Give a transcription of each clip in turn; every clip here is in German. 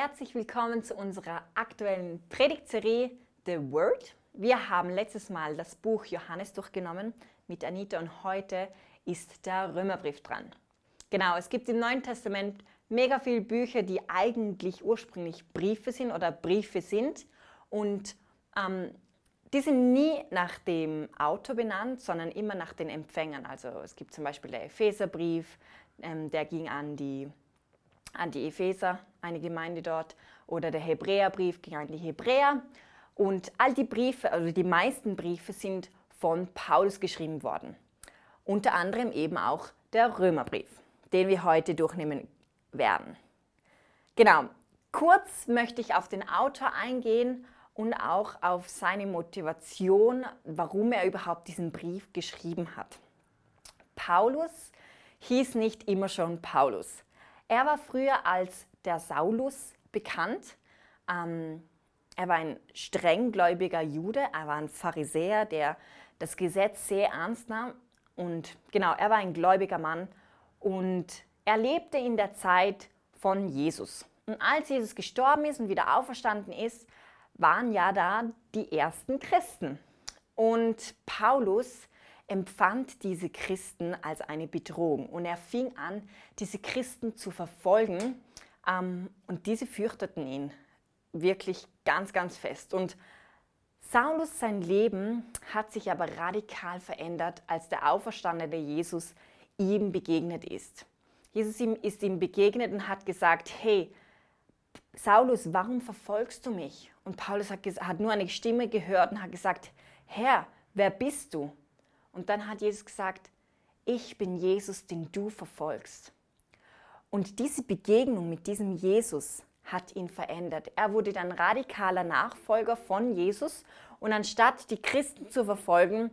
Herzlich willkommen zu unserer aktuellen Predigtserie The Word. Wir haben letztes Mal das Buch Johannes durchgenommen mit Anita und heute ist der Römerbrief dran. Genau, es gibt im Neuen Testament mega viele Bücher, die eigentlich ursprünglich Briefe sind oder Briefe sind und ähm, die sind nie nach dem Autor benannt, sondern immer nach den Empfängern. Also es gibt zum Beispiel der Epheserbrief, ähm, der ging an die, an die Epheser, eine Gemeinde dort, oder der Hebräerbrief ging an die Hebräer. Und all die Briefe, also die meisten Briefe sind von Paulus geschrieben worden. Unter anderem eben auch der Römerbrief, den wir heute durchnehmen werden. Genau, kurz möchte ich auf den Autor eingehen und auch auf seine Motivation, warum er überhaupt diesen Brief geschrieben hat. Paulus hieß nicht immer schon Paulus. Er war früher als der Saulus bekannt. Ähm, er war ein strenggläubiger Jude, er war ein Pharisäer, der das Gesetz sehr ernst nahm. Und genau, er war ein gläubiger Mann und er lebte in der Zeit von Jesus. Und als Jesus gestorben ist und wieder auferstanden ist, waren ja da die ersten Christen. Und Paulus empfand diese Christen als eine Bedrohung und er fing an, diese Christen zu verfolgen und diese fürchteten ihn wirklich ganz, ganz fest. Und Saulus, sein Leben hat sich aber radikal verändert, als der auferstandene Jesus ihm begegnet ist. Jesus ist ihm begegnet und hat gesagt, hey, Saulus, warum verfolgst du mich? Und Paulus hat, hat nur eine Stimme gehört und hat gesagt, Herr, wer bist du? Und dann hat Jesus gesagt, ich bin Jesus, den du verfolgst. Und diese Begegnung mit diesem Jesus hat ihn verändert. Er wurde dann radikaler Nachfolger von Jesus und anstatt die Christen zu verfolgen,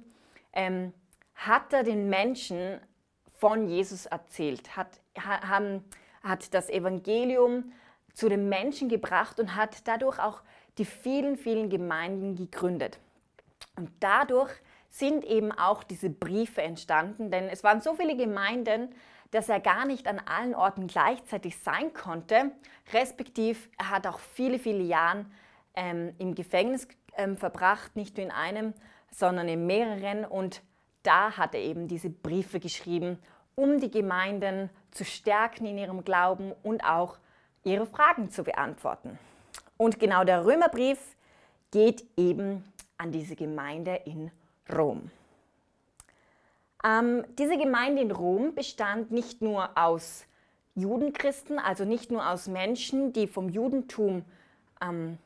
ähm, hat er den Menschen von Jesus erzählt, hat, hat, hat das Evangelium zu den Menschen gebracht und hat dadurch auch die vielen, vielen Gemeinden gegründet. Und dadurch sind eben auch diese Briefe entstanden, denn es waren so viele Gemeinden, dass er gar nicht an allen Orten gleichzeitig sein konnte, respektiv er hat auch viele, viele Jahre ähm, im Gefängnis ähm, verbracht, nicht nur in einem, sondern in mehreren und da hat er eben diese Briefe geschrieben, um die Gemeinden zu stärken in ihrem Glauben und auch ihre Fragen zu beantworten. Und genau der Römerbrief geht eben an diese Gemeinde in Rom. Ähm, diese Gemeinde in Rom bestand nicht nur aus Judenchristen, also nicht nur aus Menschen, die vom Judentum ähm,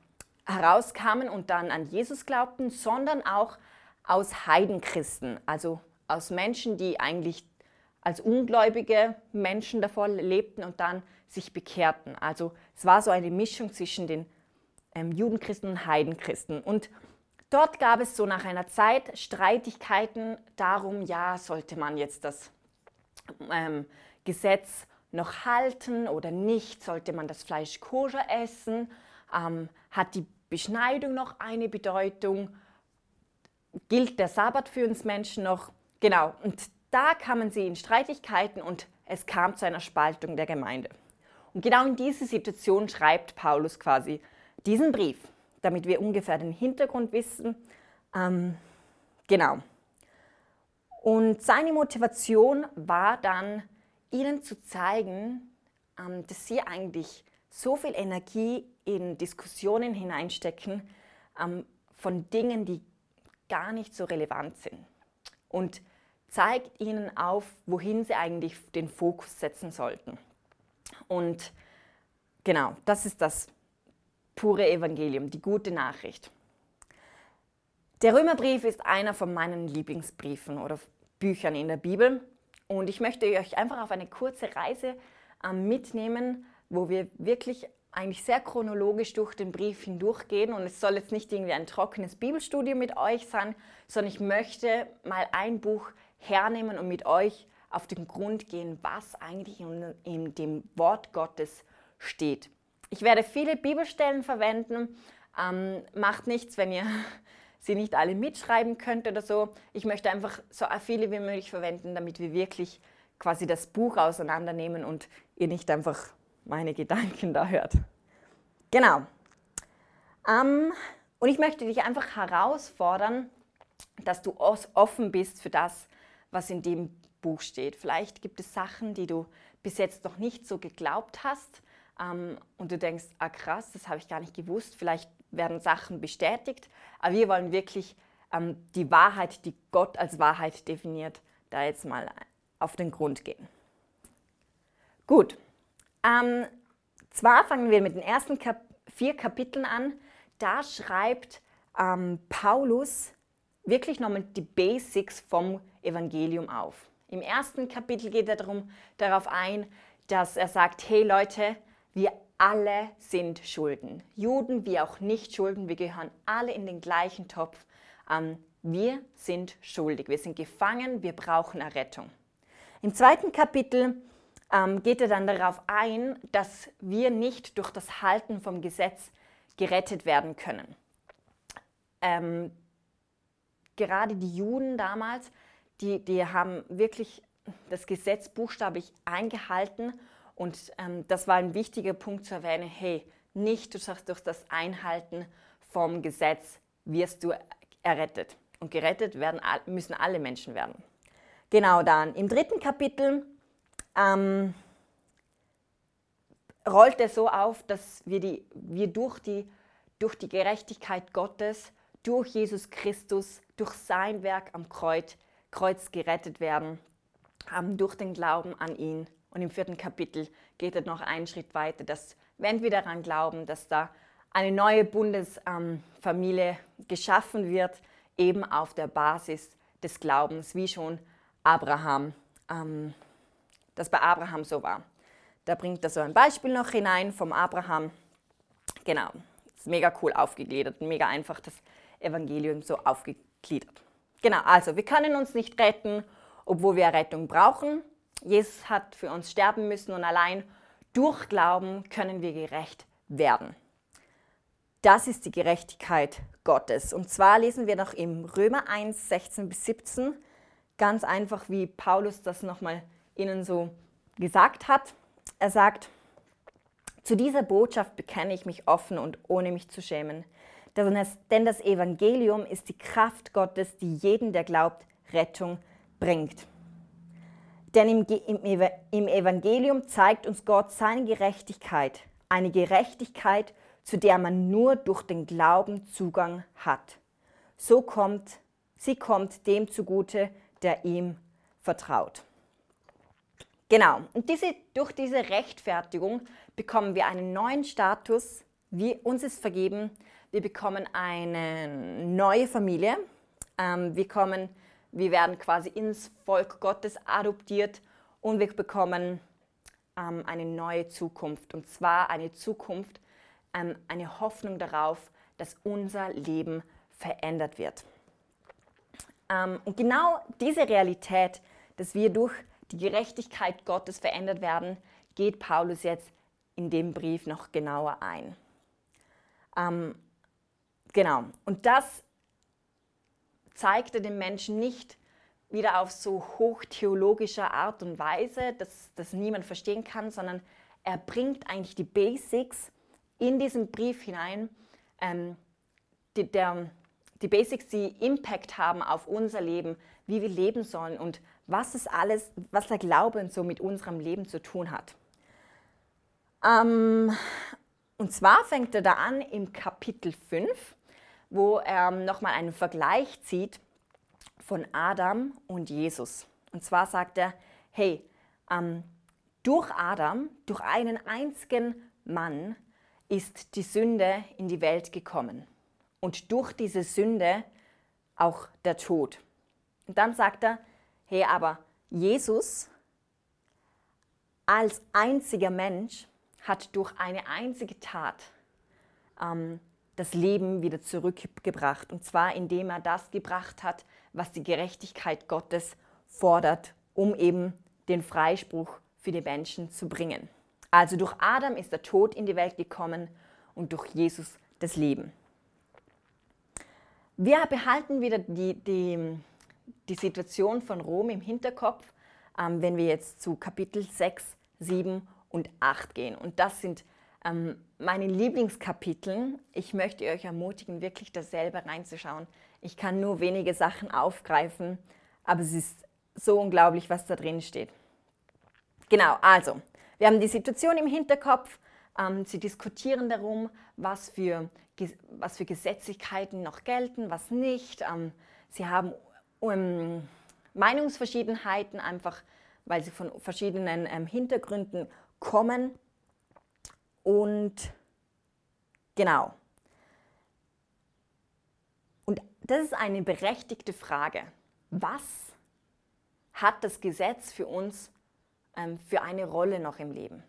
herauskamen und dann an Jesus glaubten, sondern auch aus Heidenchristen, also aus Menschen, die eigentlich als ungläubige Menschen davor lebten und dann sich bekehrten. Also es war so eine Mischung zwischen den ähm, Judenchristen und Heidenchristen. Und dort gab es so nach einer Zeit Streitigkeiten darum, ja, sollte man jetzt das ähm, Gesetz noch halten oder nicht? Sollte man das Fleisch koscher essen? Ähm, hat die Beschneidung noch eine Bedeutung? Gilt der Sabbat für uns Menschen noch? Genau, und da kamen sie in Streitigkeiten und es kam zu einer Spaltung der Gemeinde. Und genau in diese Situation schreibt Paulus quasi diesen Brief, damit wir ungefähr den Hintergrund wissen. Ähm, genau. Und seine Motivation war dann, ihnen zu zeigen, ähm, dass sie eigentlich so viel Energie in Diskussionen hineinstecken ähm, von Dingen, die gar nicht so relevant sind. Und zeigt ihnen auf, wohin sie eigentlich den Fokus setzen sollten. Und genau, das ist das pure Evangelium, die gute Nachricht. Der Römerbrief ist einer von meinen Lieblingsbriefen oder Büchern in der Bibel. Und ich möchte euch einfach auf eine kurze Reise äh, mitnehmen, wo wir wirklich eigentlich sehr chronologisch durch den Brief hindurchgehen. Und es soll jetzt nicht irgendwie ein trockenes Bibelstudio mit euch sein, sondern ich möchte mal ein Buch hernehmen und mit euch auf den Grund gehen, was eigentlich in, in dem Wort Gottes steht. Ich werde viele Bibelstellen verwenden. Ähm, macht nichts, wenn ihr sie nicht alle mitschreiben könnt oder so. Ich möchte einfach so viele wie möglich verwenden, damit wir wirklich quasi das Buch auseinandernehmen und ihr nicht einfach meine Gedanken da hört. Genau. Ähm, und ich möchte dich einfach herausfordern, dass du offen bist für das, was in dem Buch steht. Vielleicht gibt es Sachen, die du bis jetzt noch nicht so geglaubt hast und du denkst, ah krass, das habe ich gar nicht gewusst. Vielleicht werden Sachen bestätigt, aber wir wollen wirklich ähm, die Wahrheit, die Gott als Wahrheit definiert, da jetzt mal auf den Grund gehen. Gut, ähm, zwar fangen wir mit den ersten Kap vier Kapiteln an. Da schreibt ähm, Paulus wirklich nochmal die Basics vom Evangelium auf. Im ersten Kapitel geht er darum, darauf ein, dass er sagt, hey Leute, wir alle sind Schulden. Juden wie auch Nicht-Schulden, wir gehören alle in den gleichen Topf. Ähm, wir sind schuldig, wir sind gefangen, wir brauchen Errettung. Im zweiten Kapitel ähm, geht er dann darauf ein, dass wir nicht durch das Halten vom Gesetz gerettet werden können. Ähm, gerade die Juden damals, die, die haben wirklich das Gesetz buchstablich eingehalten und ähm, das war ein wichtiger Punkt zu erwähnen, hey, nicht durch das Einhalten vom Gesetz wirst du errettet. Und gerettet werden, müssen alle Menschen werden. Genau dann. Im dritten Kapitel ähm, rollt es so auf, dass wir, die, wir durch, die, durch die Gerechtigkeit Gottes, durch Jesus Christus, durch sein Werk am Kreuz, Kreuz gerettet werden, ähm, durch den Glauben an ihn. Und im vierten Kapitel geht es noch einen Schritt weiter, dass wenn wir daran glauben, dass da eine neue Bundesfamilie geschaffen wird, eben auf der Basis des Glaubens, wie schon Abraham ähm, das bei Abraham so war. Da bringt er so ein Beispiel noch hinein vom Abraham. Genau, ist mega cool aufgegliedert, mega einfach das Evangelium so aufgegliedert. Genau, also wir können uns nicht retten, obwohl wir Rettung brauchen. Jesus hat für uns sterben müssen und allein durch Glauben können wir gerecht werden. Das ist die Gerechtigkeit Gottes. Und zwar lesen wir noch im Römer 1, 16 bis 17, ganz einfach, wie Paulus das nochmal ihnen so gesagt hat. Er sagt, zu dieser Botschaft bekenne ich mich offen und ohne mich zu schämen. Denn das Evangelium ist die Kraft Gottes, die jeden, der glaubt, Rettung bringt. Denn im, im, Evangelium zeigt uns Gott seine Gerechtigkeit, eine Gerechtigkeit, zu der man nur durch den Glauben Zugang hat. So kommt, sie kommt dem zugute, der ihm vertraut. Genau, und diese, durch diese Rechtfertigung bekommen wir einen neuen Status, wie uns ist vergeben, wir bekommen eine neue Familie, ähm, wir, kommen, wir werden quasi ins Volk Gottes adoptiert und wir bekommen ähm, eine neue Zukunft. Und zwar eine Zukunft, ähm, eine Hoffnung darauf, dass unser Leben verändert wird. Ähm, und genau diese Realität, dass wir durch die Gerechtigkeit Gottes verändert werden, geht Paulus jetzt in dem Brief noch genauer ein. Ähm, genau, und das zeigte dem Menschen nicht wieder auf so hochtheologische Art und Weise, dass das niemand verstehen kann, sondern er bringt eigentlich die Basics in diesen Brief hinein, ähm, die, der, die Basics, die Impact haben auf unser Leben, wie wir leben sollen und was es alles, was der Glaube so mit unserem Leben zu tun hat. Ähm, und zwar fängt er da an im Kapitel 5, wo er nochmal einen Vergleich zieht von Adam und Jesus. Und zwar sagt er, hey, ähm, durch Adam, durch einen einzigen Mann ist die Sünde in die Welt gekommen. Und durch diese Sünde auch der Tod. Und dann sagt er, Hey, aber Jesus als einziger Mensch hat durch eine einzige Tat ähm, das Leben wieder zurückgebracht. Und zwar indem er das gebracht hat, was die Gerechtigkeit Gottes fordert, um eben den Freispruch für die Menschen zu bringen. Also durch Adam ist der Tod in die Welt gekommen und durch Jesus das Leben. Wir behalten wieder die, die, die Situation von Rom im Hinterkopf, ähm, wenn wir jetzt zu Kapitel 6, 7 und 8 gehen. Und das sind ähm, meine Lieblingskapiteln. Ich möchte euch ermutigen, wirklich da selber reinzuschauen. Ich kann nur wenige Sachen aufgreifen, aber es ist so unglaublich, was da drin steht. Genau, also, wir haben die Situation im Hinterkopf. Ähm, sie diskutieren darum, was für, was für Gesetzlichkeiten noch gelten, was nicht. Ähm, sie haben um, Meinungsverschiedenheiten, einfach weil sie von verschiedenen ähm, Hintergründen kommen. Und genau. Und das ist eine berechtigte Frage. Was hat das Gesetz für uns ähm, für eine Rolle noch im Leben?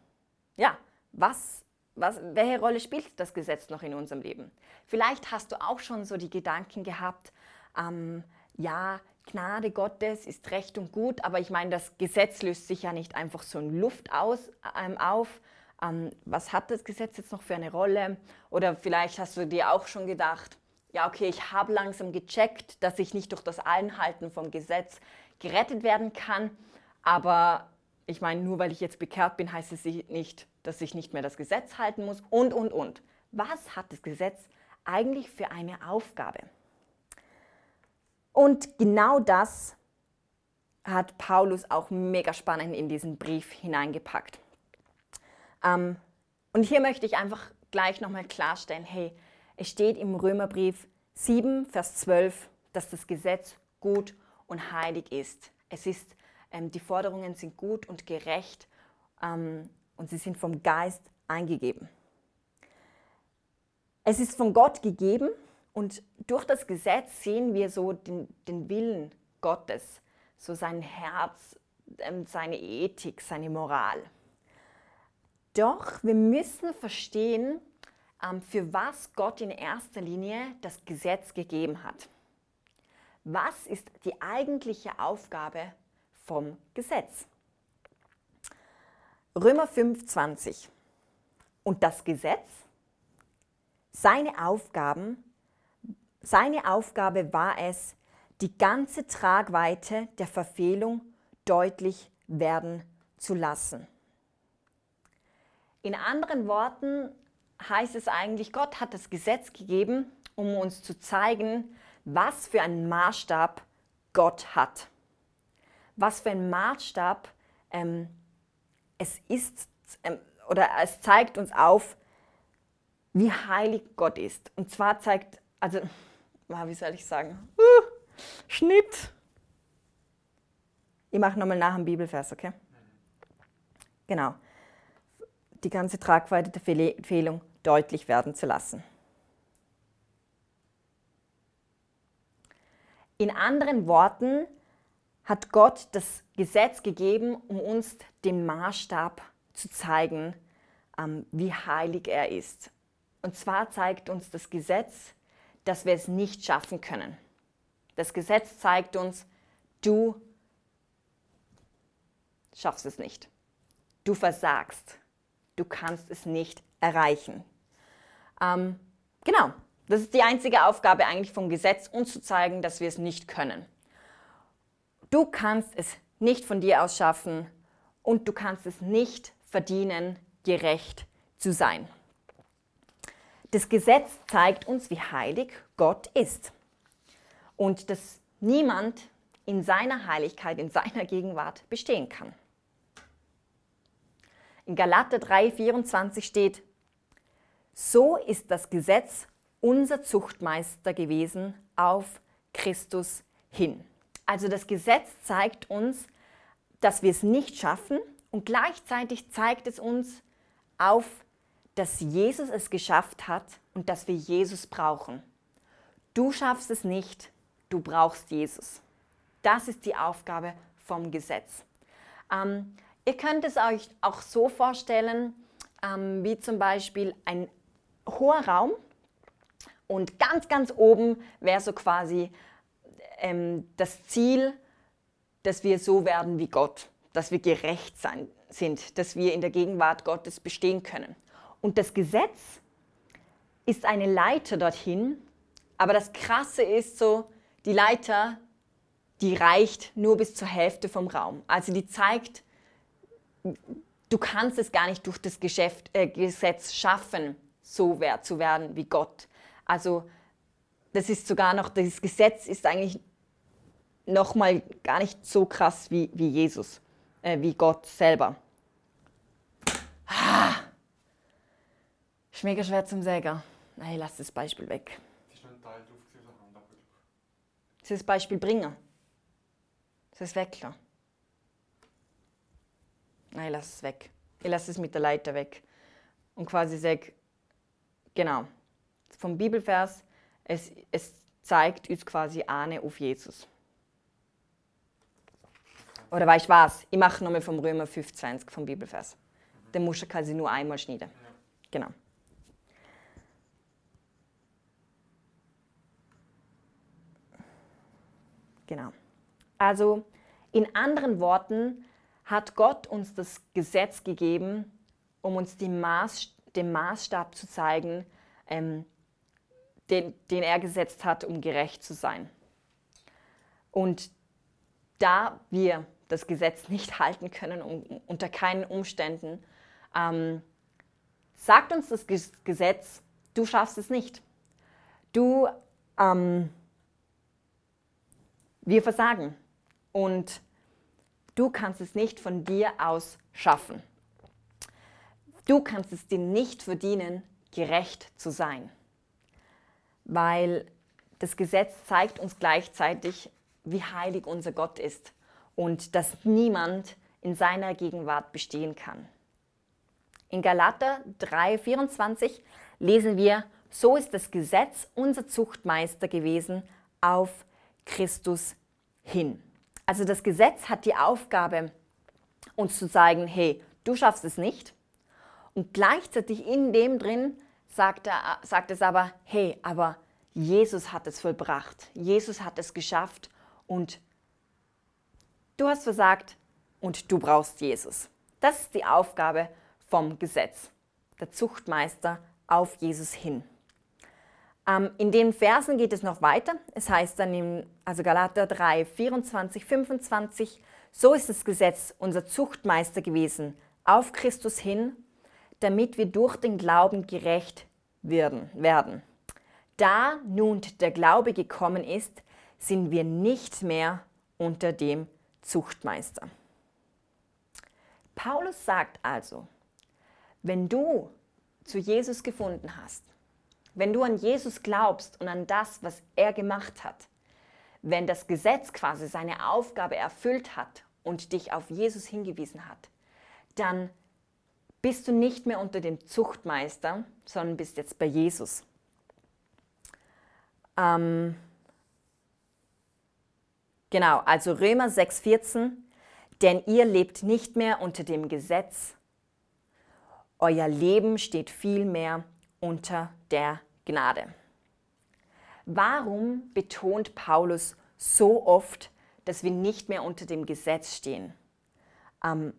Ja, was, was, welche Rolle spielt das Gesetz noch in unserem Leben? Vielleicht hast du auch schon so die Gedanken gehabt, ähm, ja, Gnade Gottes ist recht und gut, aber ich meine, das Gesetz löst sich ja nicht einfach so in Luft aus, ähm, auf. Ähm, was hat das Gesetz jetzt noch für eine Rolle? Oder vielleicht hast du dir auch schon gedacht, ja, okay, ich habe langsam gecheckt, dass ich nicht durch das Einhalten vom Gesetz gerettet werden kann, aber ich meine, nur weil ich jetzt bekehrt bin, heißt es nicht, dass ich nicht mehr das Gesetz halten muss und, und, und. Was hat das Gesetz eigentlich für eine Aufgabe? Und genau das hat Paulus auch mega spannend in diesen Brief hineingepackt. Ähm, und hier möchte ich einfach gleich nochmal klarstellen, hey, es steht im Römerbrief 7, Vers 12, dass das Gesetz gut und heilig ist. Es ist, ähm, die Forderungen sind gut und gerecht ähm, und sie sind vom Geist eingegeben. Es ist von Gott gegeben und durch das Gesetz sehen wir so den, den Willen Gottes, so sein Herz, ähm, seine Ethik, seine Moral. Doch wir müssen verstehen, ähm, für was Gott in erster Linie das Gesetz gegeben hat. Was ist die eigentliche Aufgabe vom Gesetz? Römer 5,20. Und das Gesetz, seine Aufgaben seine Aufgabe war es, die ganze Tragweite der Verfehlung deutlich werden zu lassen. In anderen Worten heißt es eigentlich, Gott hat das Gesetz gegeben, um uns zu zeigen, was für einen Maßstab Gott hat. Was für ein Maßstab ähm, es ist, ähm, oder es zeigt uns auf, wie heilig Gott ist. Und zwar zeigt, also wie soll ich sagen, uh, Schnitt. Ich mache nochmal nach dem Bibelvers, okay? Genau. Die ganze Tragweite der Fehlung deutlich werden zu lassen. In anderen Worten hat Gott das Gesetz gegeben, um uns den Maßstab zu zeigen, ähm, wie heilig er ist. Und zwar zeigt uns das Gesetz, dass wir es nicht schaffen können. Das Gesetz zeigt uns, du schaffst es nicht. Du versagst. Du kannst es nicht erreichen. Ähm, genau, das ist die einzige Aufgabe eigentlich vom Gesetz, uns zu zeigen, dass wir es nicht können. Du kannst es nicht von dir aus schaffen und du kannst es nicht verdienen, gerecht zu sein. Das Gesetz zeigt uns, wie heilig Gott ist und dass niemand in seiner Heiligkeit, in seiner Gegenwart bestehen kann. In Galater 3:24 steht, so ist das Gesetz unser Zuchtmeister gewesen auf Christus hin. Also das Gesetz zeigt uns, dass wir es nicht schaffen und gleichzeitig zeigt es uns auf dass Jesus es geschafft hat und dass wir Jesus brauchen. Du schaffst es nicht, du brauchst Jesus. Das ist die Aufgabe vom Gesetz. Ähm, ihr könnt es euch auch so vorstellen, ähm, wie zum Beispiel ein hoher Raum und ganz, ganz oben wäre so quasi ähm, das Ziel, dass wir so werden wie Gott, dass wir gerecht sein, sind, dass wir in der Gegenwart Gottes bestehen können. Und das Gesetz ist eine Leiter dorthin, aber das Krasse ist so, die Leiter, die reicht nur bis zur Hälfte vom Raum. Also die zeigt, du kannst es gar nicht durch das Geschäft, äh, Gesetz schaffen, so wer, zu werden wie Gott. Also das ist sogar noch, das Gesetz ist eigentlich noch mal gar nicht so krass wie, wie Jesus, äh, wie Gott selber. Ah. Ist mega schwer zum Säger. Nein, lass das Beispiel weg. Soll das Beispiel bringen? Soll es Nein, lass es weg. Ich lasse es mit der Leiter weg. Und quasi sage, genau, vom Bibelvers, es, es zeigt uns quasi Ahne auf Jesus. Oder weißt du was? Ich mache nochmal vom Römer 25 vom Bibelvers. Den musst du quasi nur einmal schneiden. Genau. Genau. Also in anderen Worten hat Gott uns das Gesetz gegeben, um uns Maß, den Maßstab zu zeigen, ähm, den, den er gesetzt hat, um gerecht zu sein. Und da wir das Gesetz nicht halten können, um, unter keinen Umständen, ähm, sagt uns das Gesetz, du schaffst es nicht. Du, ähm, wir versagen. Und du kannst es nicht von dir aus schaffen. Du kannst es dir nicht verdienen, gerecht zu sein. Weil das Gesetz zeigt uns gleichzeitig, wie heilig unser Gott ist und dass niemand in seiner Gegenwart bestehen kann. In Galater 3:24 lesen wir, so ist das Gesetz unser Zuchtmeister gewesen auf Christus hin. Also das Gesetz hat die Aufgabe, uns zu zeigen, hey, du schaffst es nicht. Und gleichzeitig in dem drin sagt, er, sagt es aber, hey, aber Jesus hat es vollbracht. Jesus hat es geschafft und du hast versagt und du brauchst Jesus. Das ist die Aufgabe vom Gesetz. Der Zuchtmeister auf Jesus hin. Ähm, in den Versen geht es noch weiter. Es heißt dann in also Galater 3, 24, 25, so ist das Gesetz unser Zuchtmeister gewesen auf Christus hin, damit wir durch den Glauben gerecht werden. werden. Da nun der Glaube gekommen ist, sind wir nicht mehr unter dem Zuchtmeister. Paulus sagt also, wenn du zu Jesus gefunden hast, wenn du an Jesus glaubst und an das, was er gemacht hat, wenn das Gesetz quasi seine Aufgabe erfüllt hat und dich auf Jesus hingewiesen hat, dann bist du nicht mehr unter dem Zuchtmeister, sondern bist jetzt bei Jesus. Ähm, genau, also Römer 6,14, denn ihr lebt nicht mehr unter dem Gesetz, euer Leben steht vielmehr unter der Gnade. Warum betont Paulus so oft, dass wir nicht mehr unter dem Gesetz stehen? Ähm,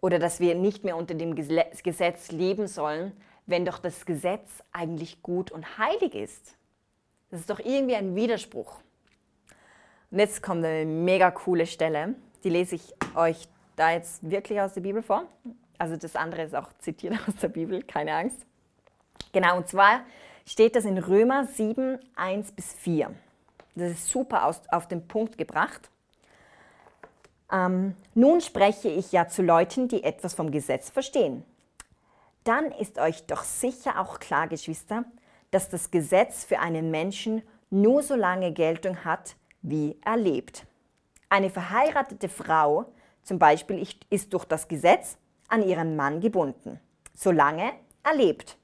oder dass wir nicht mehr unter dem Gesetz leben sollen, wenn doch das Gesetz eigentlich gut und heilig ist? Das ist doch irgendwie ein Widerspruch. Und jetzt kommt eine mega coole Stelle. Die lese ich euch da jetzt wirklich aus der Bibel vor. Also das andere ist auch zitiert aus der Bibel, keine Angst. Genau, und zwar steht das in Römer 7, 1 bis 4. Das ist super aus, auf den Punkt gebracht. Ähm, nun spreche ich ja zu Leuten, die etwas vom Gesetz verstehen. Dann ist euch doch sicher auch klar, Geschwister, dass das Gesetz für einen Menschen nur so lange Geltung hat, wie er lebt. Eine verheiratete Frau zum Beispiel ist durch das Gesetz an ihren Mann gebunden, solange er lebt.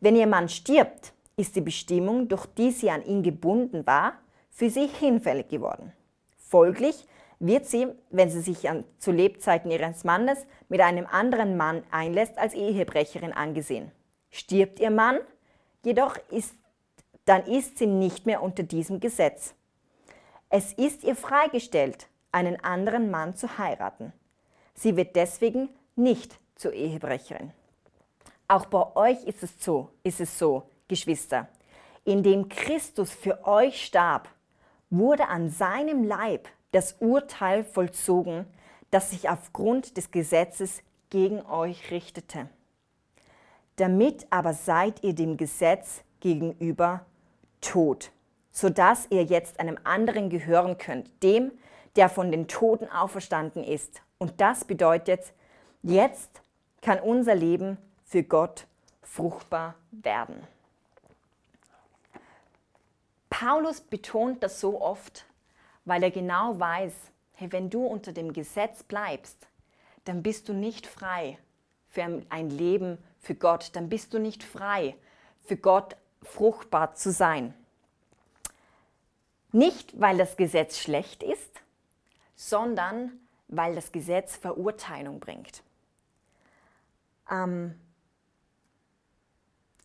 Wenn ihr Mann stirbt, ist die Bestimmung, durch die sie an ihn gebunden war, für sie hinfällig geworden. Folglich wird sie, wenn sie sich an, zu Lebzeiten ihres Mannes mit einem anderen Mann einlässt, als Ehebrecherin angesehen. Stirbt ihr Mann, jedoch ist, dann ist sie nicht mehr unter diesem Gesetz. Es ist ihr freigestellt, einen anderen Mann zu heiraten. Sie wird deswegen nicht zur Ehebrecherin. Auch bei euch ist es so, ist es so, Geschwister. Indem Christus für euch starb, wurde an seinem Leib das Urteil vollzogen, das sich aufgrund des Gesetzes gegen euch richtete. Damit aber seid ihr dem Gesetz gegenüber tot, sodass ihr jetzt einem anderen gehören könnt, dem, der von den Toten auferstanden ist. Und das bedeutet, jetzt kann unser Leben für Gott fruchtbar werden. Paulus betont das so oft, weil er genau weiß, hey, wenn du unter dem Gesetz bleibst, dann bist du nicht frei für ein Leben für Gott, dann bist du nicht frei für Gott fruchtbar zu sein. Nicht, weil das Gesetz schlecht ist, sondern weil das Gesetz Verurteilung bringt. Ähm,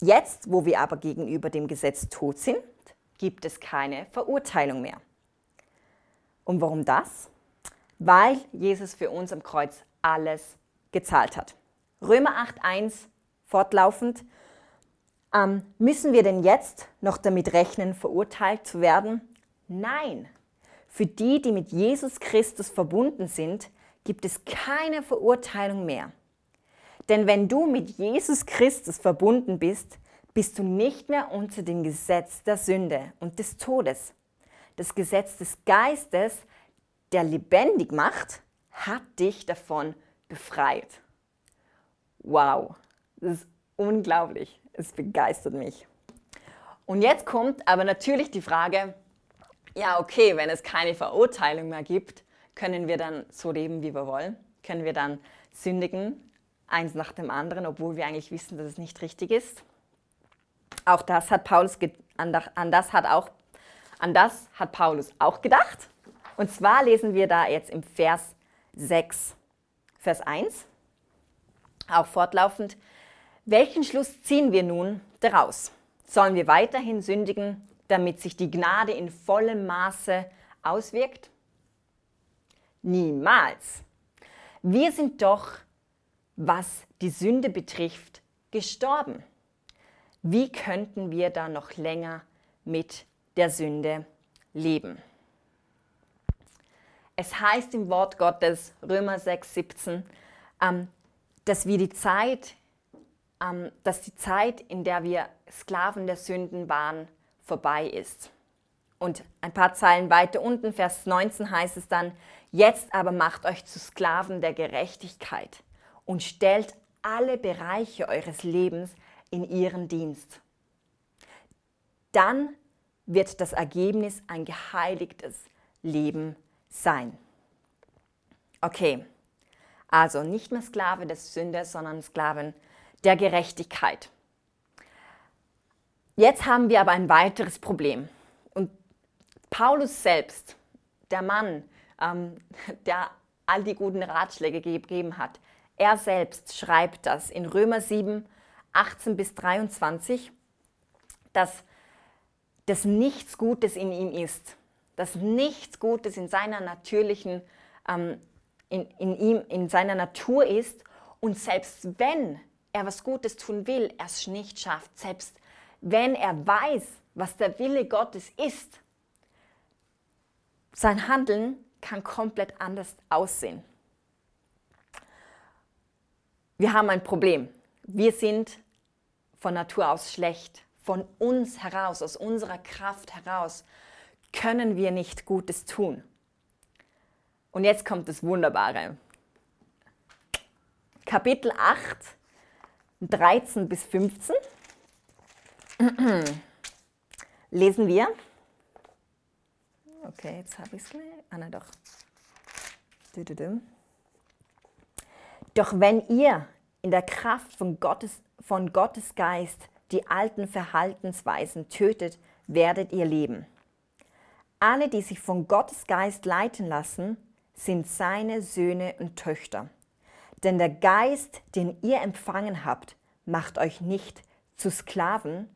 jetzt, wo wir aber gegenüber dem Gesetz tot sind, gibt es keine Verurteilung mehr. Und warum das? Weil Jesus für uns am Kreuz alles gezahlt hat. Römer 8.1 fortlaufend. Ähm, müssen wir denn jetzt noch damit rechnen, verurteilt zu werden? Nein. Für die, die mit Jesus Christus verbunden sind, gibt es keine Verurteilung mehr. Denn wenn du mit Jesus Christus verbunden bist, bist du nicht mehr unter dem Gesetz der Sünde und des Todes. Das Gesetz des Geistes, der lebendig macht, hat dich davon befreit. Wow, das ist unglaublich. Es begeistert mich. Und jetzt kommt aber natürlich die Frage, ja okay, wenn es keine Verurteilung mehr gibt, können wir dann so leben, wie wir wollen? Können wir dann sündigen, eins nach dem anderen, obwohl wir eigentlich wissen, dass es nicht richtig ist? Auch das hat Paulus an das hat auch an das hat Paulus auch gedacht. Und zwar lesen wir da jetzt im Vers 6, Vers 1, auch fortlaufend. Welchen Schluss ziehen wir nun daraus? Sollen wir weiterhin sündigen, damit sich die Gnade in vollem Maße auswirkt? Niemals. Wir sind doch, was die Sünde betrifft, gestorben wie könnten wir da noch länger mit der Sünde leben? Es heißt im Wort Gottes, Römer 6, 17, ähm, dass wir die Zeit, ähm, dass die Zeit, in der wir Sklaven der Sünden waren, vorbei ist. Und ein paar Zeilen weiter unten, Vers 19 heißt es dann, jetzt aber macht euch zu Sklaven der Gerechtigkeit und stellt alle Bereiche eures Lebens in ihren Dienst. Dann wird das Ergebnis ein geheiligtes Leben sein. Okay, also nicht mehr Sklave des Sünders, sondern Sklaven der Gerechtigkeit. Jetzt haben wir aber ein weiteres Problem. Und Paulus selbst, der Mann, ähm, der all die guten Ratschläge gegeben hat, er selbst schreibt das in Römer 7, 18 bis 23, dass das nichts Gutes in ihm ist, dass nichts Gutes in seiner natürlichen, ähm, in, in ihm, in seiner Natur ist und selbst wenn er was Gutes tun will, er es nicht schafft, selbst wenn er weiß, was der Wille Gottes ist, sein Handeln kann komplett anders aussehen. Wir haben ein Problem. Wir sind von Natur aus schlecht. Von uns heraus, aus unserer Kraft heraus, können wir nicht Gutes tun. Und jetzt kommt das Wunderbare. Kapitel 8, 13 bis 15 lesen wir. Okay, jetzt habe ich es gleich. Ah, nein, doch. Doch wenn ihr in der Kraft von Gottes von Gottes Geist die alten Verhaltensweisen tötet, werdet ihr leben. Alle, die sich von Gottes Geist leiten lassen, sind seine Söhne und Töchter. Denn der Geist, den ihr empfangen habt, macht euch nicht zu Sklaven,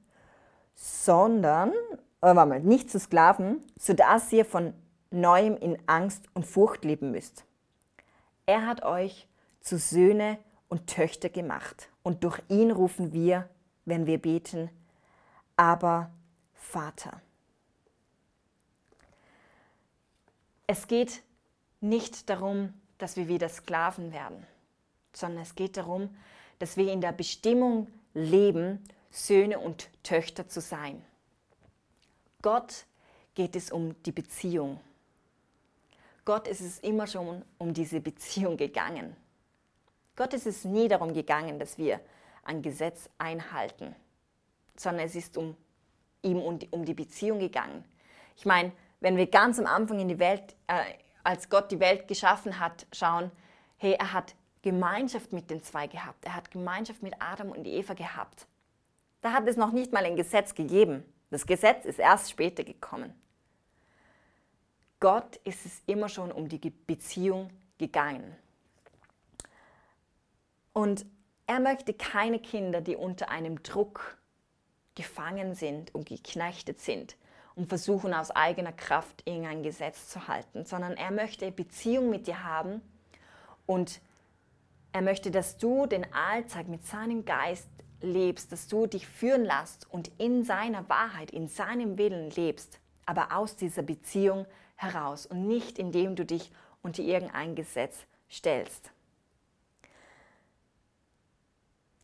sondern, äh, mal, nicht zu Sklaven, sodass ihr von neuem in Angst und Furcht leben müsst. Er hat euch zu Söhne und Töchter gemacht. Und durch ihn rufen wir, wenn wir beten, aber Vater. Es geht nicht darum, dass wir wieder Sklaven werden. sondern es geht darum, dass wir in der Bestimmung leben, Söhne und Töchter zu sein. Gott geht es um die Beziehung. Gott ist es immer schon um diese Beziehung gegangen. Gott ist es nie darum gegangen, dass wir ein Gesetz einhalten, sondern es ist um ihm um die Beziehung gegangen. Ich meine, wenn wir ganz am Anfang in die Welt, äh, als Gott die Welt geschaffen hat, schauen, hey, er hat Gemeinschaft mit den zwei gehabt. Er hat Gemeinschaft mit Adam und Eva gehabt. Da hat es noch nicht mal ein Gesetz gegeben. Das Gesetz ist erst später gekommen. Gott ist es immer schon um die Beziehung gegangen. Und er möchte keine Kinder, die unter einem Druck gefangen sind und geknechtet sind und versuchen aus eigener Kraft irgendein Gesetz zu halten, sondern er möchte Beziehung mit dir haben und er möchte, dass du den Alltag mit seinem Geist lebst, dass du dich führen lässt und in seiner Wahrheit, in seinem Willen lebst, aber aus dieser Beziehung heraus und nicht indem du dich unter irgendein Gesetz stellst.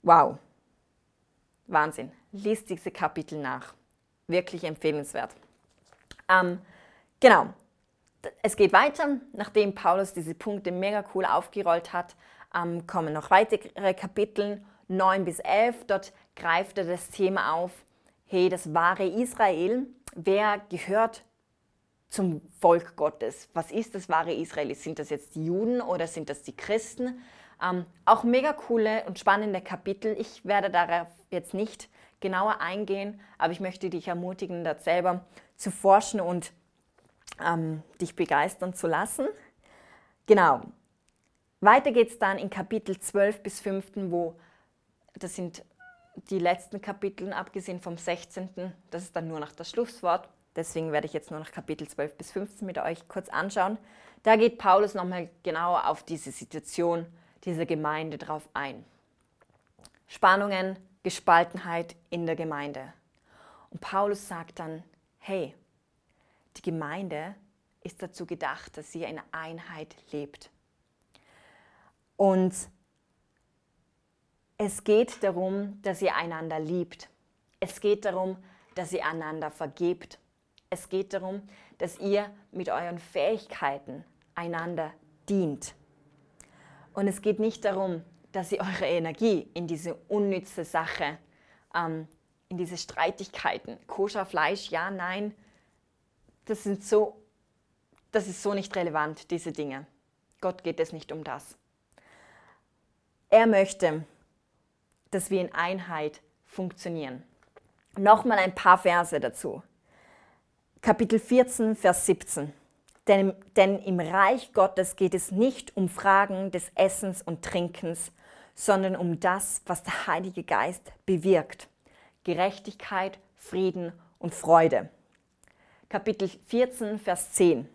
Wow, Wahnsinn. Lies diese Kapitel nach. Wirklich empfehlenswert. Ähm, genau, es geht weiter. Nachdem Paulus diese Punkte mega cool aufgerollt hat, ähm, kommen noch weitere Kapitel 9 bis 11. Dort greift er das Thema auf, hey, das wahre Israel, wer gehört zum Volk Gottes? Was ist das wahre Israel? Sind das jetzt die Juden oder sind das die Christen? Ähm, auch mega coole und spannende Kapitel. Ich werde darauf jetzt nicht genauer eingehen, aber ich möchte dich ermutigen, das selber zu forschen und ähm, dich begeistern zu lassen. Genau. Weiter geht es dann in Kapitel 12 bis 15, wo das sind die letzten Kapitel, abgesehen vom 16. Das ist dann nur noch das Schlusswort. Deswegen werde ich jetzt nur noch Kapitel 12 bis 15 mit euch kurz anschauen. Da geht Paulus nochmal genauer auf diese Situation dieser Gemeinde drauf ein. Spannungen, Gespaltenheit in der Gemeinde. Und Paulus sagt dann, hey, die Gemeinde ist dazu gedacht, dass sie in Einheit lebt. Und es geht darum, dass ihr einander liebt. Es geht darum, dass ihr einander vergebt. Es geht darum, dass ihr mit euren Fähigkeiten einander dient. Und es geht nicht darum, dass ihr eure Energie in diese unnütze Sache, ähm, in diese Streitigkeiten, koscher Fleisch, ja, nein, das sind so, das ist so nicht relevant, diese Dinge. Gott geht es nicht um das. Er möchte, dass wir in Einheit funktionieren. Nochmal ein paar Verse dazu. Kapitel 14, Vers 17. Denn, denn im Reich Gottes geht es nicht um Fragen des Essens und Trinkens, sondern um das, was der Heilige Geist bewirkt. Gerechtigkeit, Frieden und Freude. Kapitel 14, Vers 10.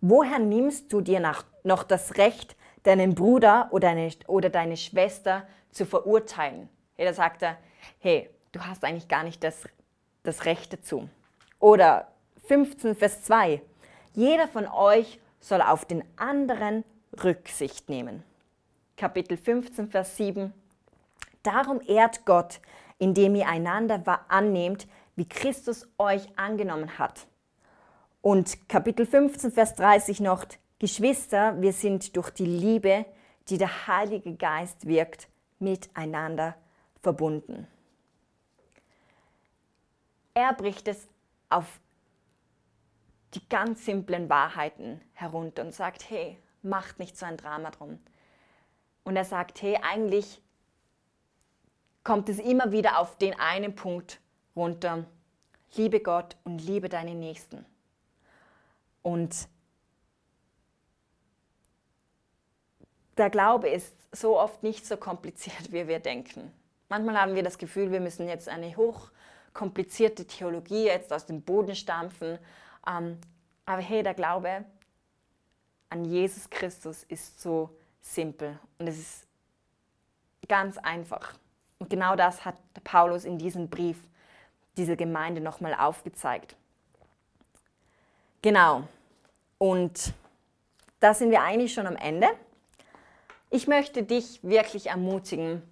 Woher nimmst du dir nach, noch das Recht, deinen Bruder oder deine, oder deine Schwester zu verurteilen? Hey, da sagt er, hey, du hast eigentlich gar nicht das, das Recht dazu. Oder 15, Vers 2. Jeder von euch soll auf den anderen Rücksicht nehmen. Kapitel 15, Vers 7. Darum ehrt Gott, indem ihr einander annehmt, wie Christus euch angenommen hat. Und Kapitel 15, Vers 30 noch, Geschwister, wir sind durch die Liebe, die der Heilige Geist wirkt, miteinander verbunden. Er bricht es auf die ganz simplen Wahrheiten herunter und sagt, hey, macht nicht so ein Drama drum. Und er sagt, hey, eigentlich kommt es immer wieder auf den einen Punkt runter, liebe Gott und liebe deine Nächsten. Und der Glaube ist so oft nicht so kompliziert, wie wir denken. Manchmal haben wir das Gefühl, wir müssen jetzt eine hochkomplizierte Theologie jetzt aus dem Boden stampfen aber hey, der Glaube an Jesus Christus ist so simpel und es ist ganz einfach. Und genau das hat Paulus in diesem Brief dieser Gemeinde nochmal aufgezeigt. Genau. Und da sind wir eigentlich schon am Ende. Ich möchte dich wirklich ermutigen,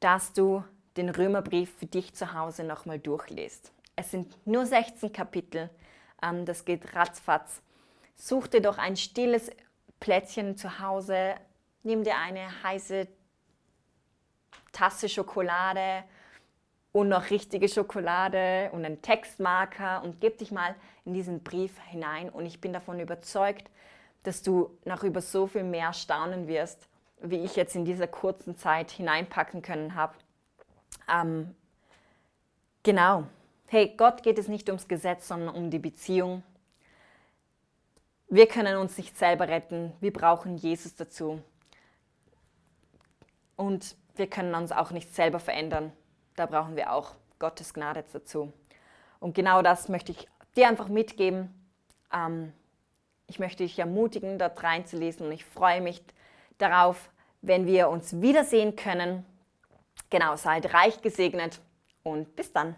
dass du den Römerbrief für dich zu Hause nochmal durchliest. Es sind nur 16 Kapitel, ähm, das geht ratzfatz. Such dir doch ein stilles Plätzchen zu Hause, nimm dir eine heiße Tasse Schokolade und noch richtige Schokolade und einen Textmarker und gib dich mal in diesen Brief hinein und ich bin davon überzeugt, dass du noch über so viel mehr staunen wirst, wie ich jetzt in dieser kurzen Zeit hineinpacken können habe. Ähm, genau. Hey, Gott geht es nicht ums Gesetz, sondern um die Beziehung. Wir können uns nicht selber retten. Wir brauchen Jesus dazu. Und wir können uns auch nicht selber verändern. Da brauchen wir auch Gottes Gnade dazu. Und genau das möchte ich dir einfach mitgeben. Ähm, ich möchte dich ermutigen, dort reinzulesen und ich freue mich darauf, wenn wir uns wiedersehen können. Genau, seid reich gesegnet und bis dann.